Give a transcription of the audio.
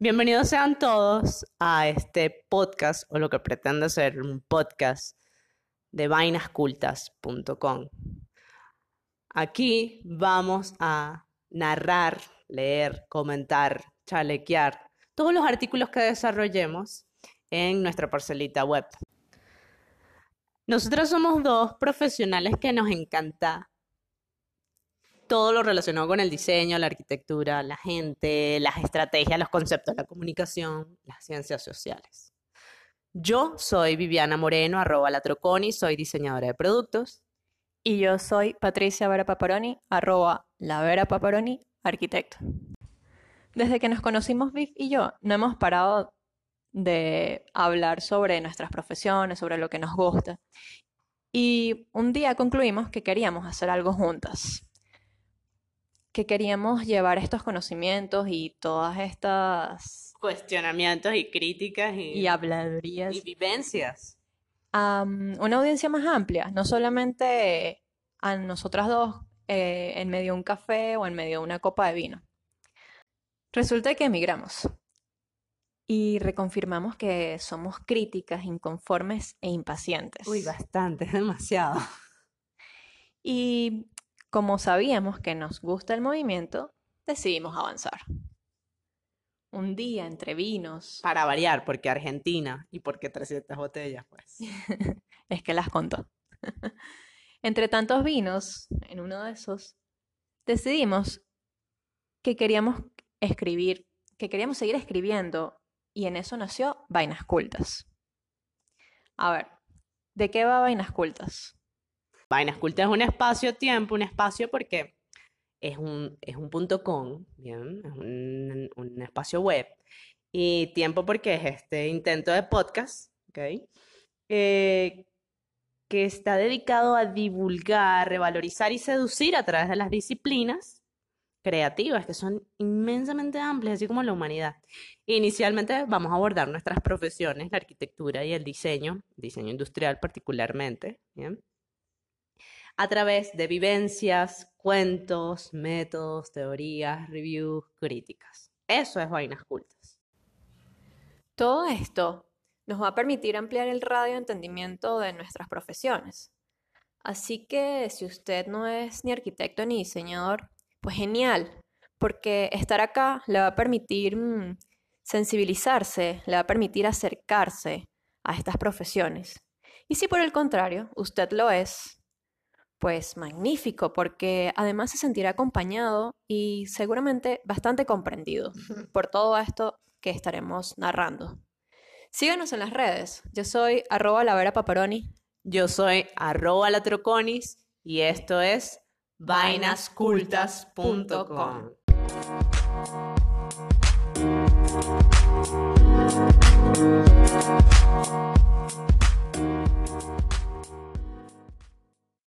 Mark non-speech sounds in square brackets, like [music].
Bienvenidos sean todos a este podcast o lo que pretende ser un podcast de vainascultas.com. Aquí vamos a narrar, leer, comentar, chalequear todos los artículos que desarrollemos en nuestra parcelita web. Nosotros somos dos profesionales que nos encanta todo lo relacionado con el diseño, la arquitectura, la gente, las estrategias, los conceptos, la comunicación, las ciencias sociales. Yo soy Viviana Moreno, arroba la Troconi, soy diseñadora de productos. Y yo soy Patricia Vera Paparoni, arroba la Vera Paparoni, arquitecto. Desde que nos conocimos Viv y yo, no hemos parado de hablar sobre nuestras profesiones, sobre lo que nos gusta. Y un día concluimos que queríamos hacer algo juntas que queríamos llevar estos conocimientos y todas estas cuestionamientos y críticas y, habladurías y vivencias a una audiencia más amplia, no solamente a nosotras dos eh, en medio de un café o en medio de una copa de vino. Resulta que emigramos y reconfirmamos que somos críticas, inconformes e impacientes. Uy, bastante, [laughs] demasiado. Y como sabíamos que nos gusta el movimiento, decidimos avanzar. Un día entre vinos. Para variar, porque Argentina y porque 300 botellas, pues. [laughs] es que las contó. [laughs] entre tantos vinos, en uno de esos, decidimos que queríamos escribir, que queríamos seguir escribiendo, y en eso nació Vainas Cultas. A ver, ¿de qué va Vainas Cultas? Vainas Cultas es un espacio-tiempo, un espacio porque es un, es un punto com, un, espacio web. Y tiempo porque es este intento de podcast, ¿ok? Eh, que está dedicado a divulgar, revalorizar y seducir a través de las disciplinas creativas, que son inmensamente amplias, así como la humanidad. Inicialmente vamos a abordar nuestras profesiones, la arquitectura y el diseño, diseño industrial particularmente, ¿bien? A través de vivencias, cuentos, métodos, teorías, reviews, críticas. Eso es Vainas Cultas. Todo esto nos va a permitir ampliar el radio de entendimiento de nuestras profesiones. Así que si usted no es ni arquitecto ni diseñador, pues genial, porque estar acá le va a permitir mm, sensibilizarse, le va a permitir acercarse a estas profesiones. Y si por el contrario usted lo es, pues magnífico, porque además se sentirá acompañado y seguramente bastante comprendido por todo esto que estaremos narrando. Síganos en las redes. Yo soy arroba la Vera Paparoni. Yo soy arroba la Troconis y esto es vainascultas.com.